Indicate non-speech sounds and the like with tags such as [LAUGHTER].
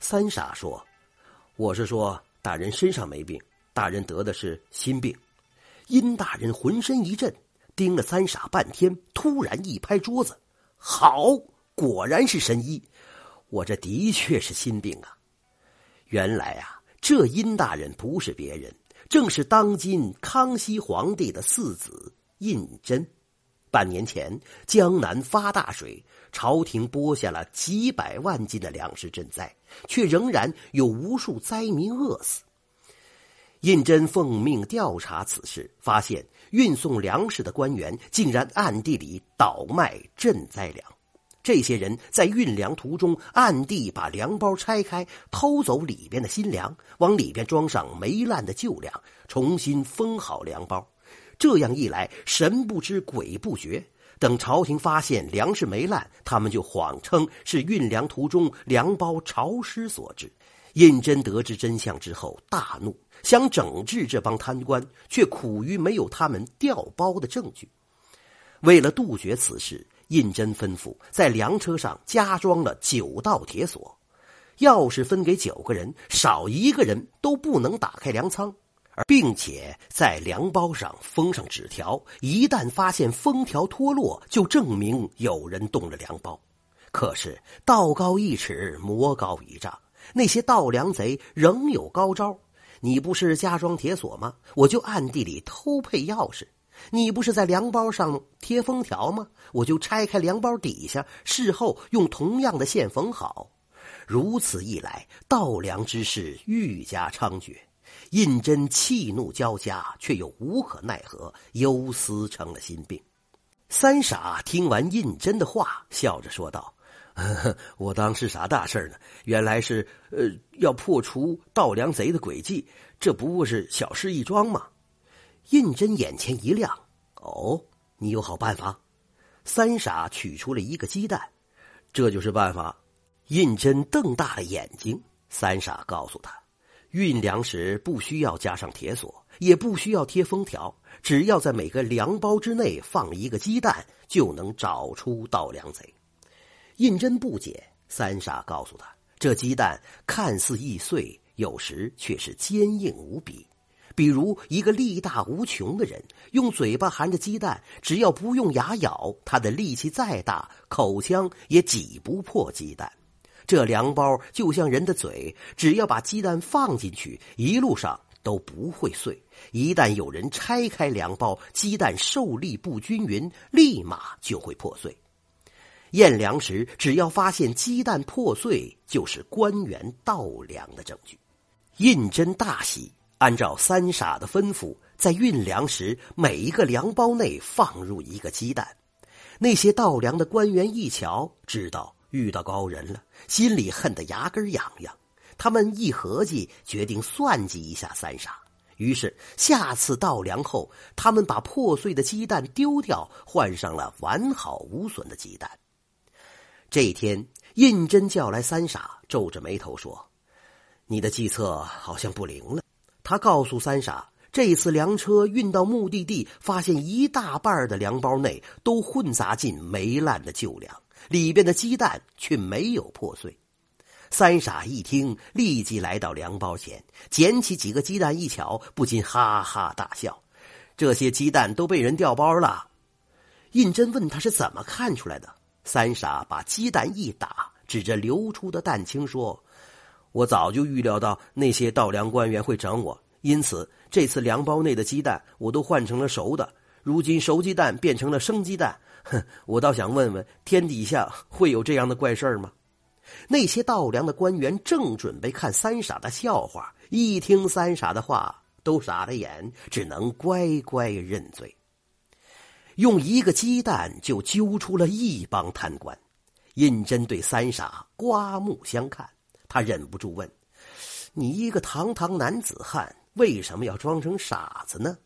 三傻说：“我是说，大人身上没病，大人得的是心病。”殷大人浑身一震，盯了三傻半天，突然一拍桌子：“好，果然是神医！我这的确是心病啊！原来啊，这殷大人不是别人，正是当今康熙皇帝的四子胤禛。半年前，江南发大水。”朝廷拨下了几百万斤的粮食赈灾，却仍然有无数灾民饿死。胤禛奉命调查此事，发现运送粮食的官员竟然暗地里倒卖赈灾粮。这些人在运粮途中暗地把粮包拆开，偷走里边的新粮，往里边装上霉烂的旧粮，重新封好粮包。这样一来，神不知鬼不觉。等朝廷发现粮食霉烂，他们就谎称是运粮途中粮包潮湿所致。胤禛得知真相之后大怒，想整治这帮贪官，却苦于没有他们调包的证据。为了杜绝此事，胤禛吩咐在粮车上加装了九道铁锁，钥匙分给九个人，少一个人都不能打开粮仓。并且在粮包上封上纸条，一旦发现封条脱落，就证明有人动了粮包。可是道高一尺，魔高一丈，那些盗粮贼仍有高招。你不是加装铁锁吗？我就暗地里偷配钥匙。你不是在粮包上贴封条吗？我就拆开粮包底下，事后用同样的线缝好。如此一来，盗粮之事愈加猖獗。胤禛气怒交加，却又无可奈何，忧思成了心病。三傻听完胤禛的话，笑着说道：“ [LAUGHS] 我当是啥大事呢？原来是呃要破除盗粮贼的诡计，这不过是小事一桩嘛。”胤禛眼前一亮：“哦，你有好办法？”三傻取出了一个鸡蛋，这就是办法。胤禛瞪大了眼睛。三傻告诉他。运粮时不需要加上铁锁，也不需要贴封条，只要在每个粮包之内放一个鸡蛋，就能找出盗粮贼。胤禛不解，三傻告诉他，这鸡蛋看似易碎，有时却是坚硬无比。比如一个力大无穷的人，用嘴巴含着鸡蛋，只要不用牙咬，他的力气再大，口腔也挤不破鸡蛋。这粮包就像人的嘴，只要把鸡蛋放进去，一路上都不会碎。一旦有人拆开粮包，鸡蛋受力不均匀，立马就会破碎。验粮时，只要发现鸡蛋破碎，就是官员盗粮的证据。胤禛大喜，按照三傻的吩咐，在运粮时，每一个粮包内放入一个鸡蛋。那些盗粮的官员一瞧，知道。遇到高人了，心里恨得牙根痒痒。他们一合计，决定算计一下三傻。于是下次倒粮后，他们把破碎的鸡蛋丢掉，换上了完好无损的鸡蛋。这一天，胤禛叫来三傻，皱着眉头说：“你的计策好像不灵了。”他告诉三傻，这次粮车运到目的地，发现一大半的粮包内都混杂进霉烂的旧粮。里边的鸡蛋却没有破碎，三傻一听，立即来到粮包前，捡起几个鸡蛋一瞧，不禁哈哈大笑。这些鸡蛋都被人调包了。胤禛问他是怎么看出来的，三傻把鸡蛋一打，指着流出的蛋清说：“我早就预料到那些盗粮官员会整我，因此这次粮包内的鸡蛋我都换成了熟的。如今熟鸡蛋变成了生鸡蛋。”哼，我倒想问问，天底下会有这样的怪事儿吗？那些盗粮的官员正准备看三傻的笑话，一听三傻的话，都傻了眼，只能乖乖认罪。用一个鸡蛋就揪出了一帮贪官，胤禛对三傻刮目相看，他忍不住问：“你一个堂堂男子汉，为什么要装成傻子呢？”